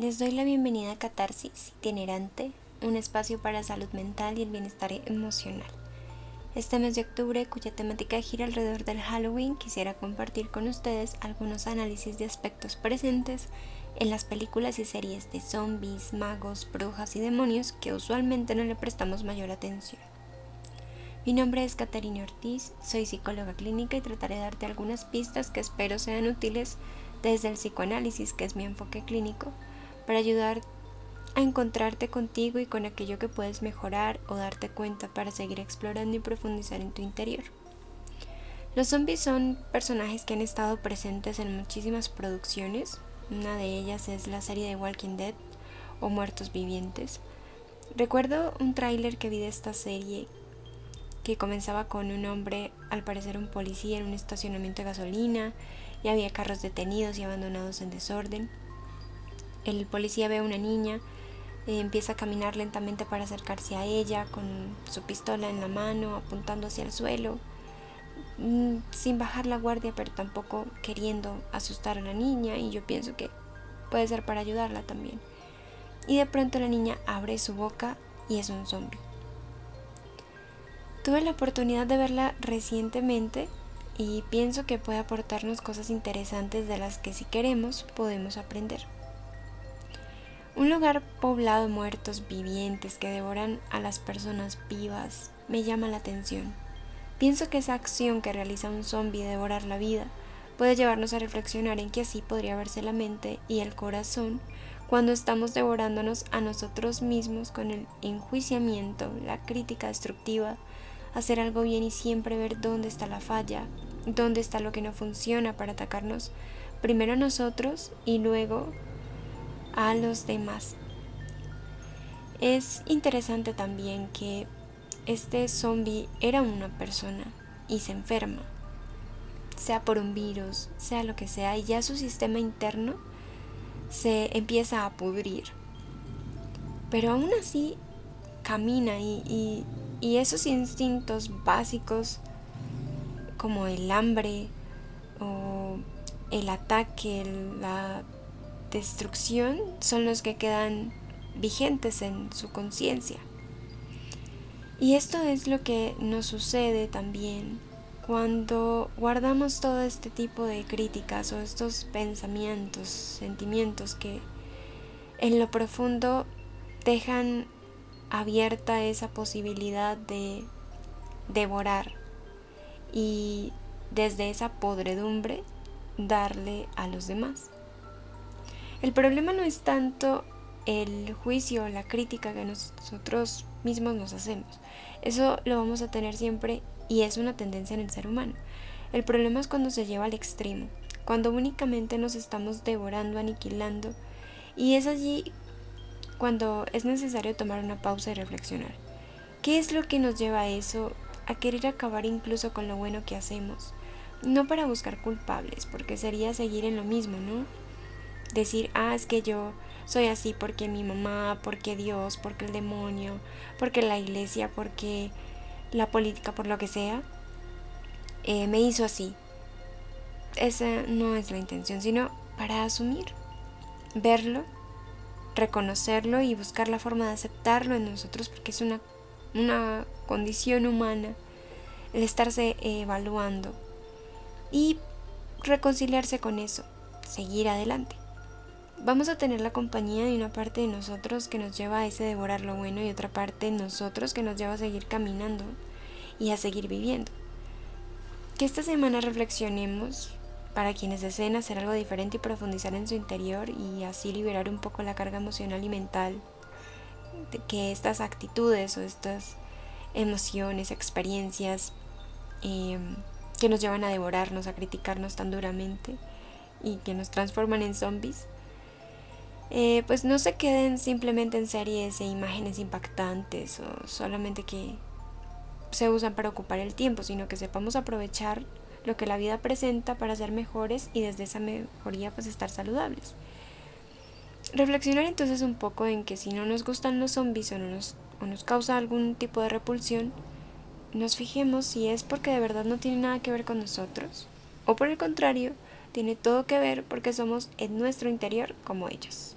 Les doy la bienvenida a Catarsis Itinerante, un espacio para salud mental y el bienestar emocional. Este mes de octubre, cuya temática gira alrededor del Halloween, quisiera compartir con ustedes algunos análisis de aspectos presentes en las películas y series de zombies, magos, brujas y demonios que usualmente no le prestamos mayor atención. Mi nombre es Caterina Ortiz, soy psicóloga clínica y trataré de darte algunas pistas que espero sean útiles desde el psicoanálisis, que es mi enfoque clínico, para ayudar a encontrarte contigo y con aquello que puedes mejorar o darte cuenta para seguir explorando y profundizar en tu interior. Los zombies son personajes que han estado presentes en muchísimas producciones. Una de ellas es la serie de Walking Dead o Muertos Vivientes. Recuerdo un tráiler que vi de esta serie que comenzaba con un hombre, al parecer un policía, en un estacionamiento de gasolina y había carros detenidos y abandonados en desorden. El policía ve a una niña, eh, empieza a caminar lentamente para acercarse a ella con su pistola en la mano, apuntando hacia el suelo, mm, sin bajar la guardia, pero tampoco queriendo asustar a la niña y yo pienso que puede ser para ayudarla también. Y de pronto la niña abre su boca y es un zombie. Tuve la oportunidad de verla recientemente y pienso que puede aportarnos cosas interesantes de las que si queremos podemos aprender. Un lugar poblado de muertos vivientes que devoran a las personas vivas me llama la atención. Pienso que esa acción que realiza un zombie de devorar la vida puede llevarnos a reflexionar en que así podría verse la mente y el corazón cuando estamos devorándonos a nosotros mismos con el enjuiciamiento, la crítica destructiva, hacer algo bien y siempre ver dónde está la falla, dónde está lo que no funciona para atacarnos primero a nosotros y luego a los demás. Es interesante también que este zombie era una persona y se enferma, sea por un virus, sea lo que sea, y ya su sistema interno se empieza a pudrir. Pero aún así camina y, y esos instintos básicos como el hambre o el ataque, la destrucción son los que quedan vigentes en su conciencia. Y esto es lo que nos sucede también cuando guardamos todo este tipo de críticas o estos pensamientos, sentimientos que en lo profundo dejan abierta esa posibilidad de devorar y desde esa podredumbre darle a los demás. El problema no es tanto el juicio, la crítica que nosotros mismos nos hacemos. Eso lo vamos a tener siempre y es una tendencia en el ser humano. El problema es cuando se lleva al extremo, cuando únicamente nos estamos devorando, aniquilando, y es allí cuando es necesario tomar una pausa y reflexionar. ¿Qué es lo que nos lleva a eso? A querer acabar incluso con lo bueno que hacemos. No para buscar culpables, porque sería seguir en lo mismo, ¿no? Decir, ah, es que yo soy así porque mi mamá, porque Dios, porque el demonio, porque la iglesia, porque la política, por lo que sea, eh, me hizo así. Esa no es la intención, sino para asumir, verlo, reconocerlo y buscar la forma de aceptarlo en nosotros porque es una, una condición humana el estarse evaluando y reconciliarse con eso, seguir adelante vamos a tener la compañía de una parte de nosotros que nos lleva a ese devorar lo bueno y otra parte de nosotros que nos lleva a seguir caminando y a seguir viviendo. Que esta semana reflexionemos para quienes deseen hacer algo diferente y profundizar en su interior y así liberar un poco la carga emocional y mental de que estas actitudes o estas emociones, experiencias em, que nos llevan a devorarnos, a criticarnos tan duramente y que nos transforman en zombies, eh, pues no se queden simplemente en series e imágenes impactantes o solamente que se usan para ocupar el tiempo, sino que sepamos aprovechar lo que la vida presenta para ser mejores y desde esa mejoría pues estar saludables. Reflexionar entonces un poco en que si no nos gustan los zombies o, no nos, o nos causa algún tipo de repulsión, nos fijemos si es porque de verdad no tiene nada que ver con nosotros o por el contrario, tiene todo que ver porque somos en nuestro interior como ellos.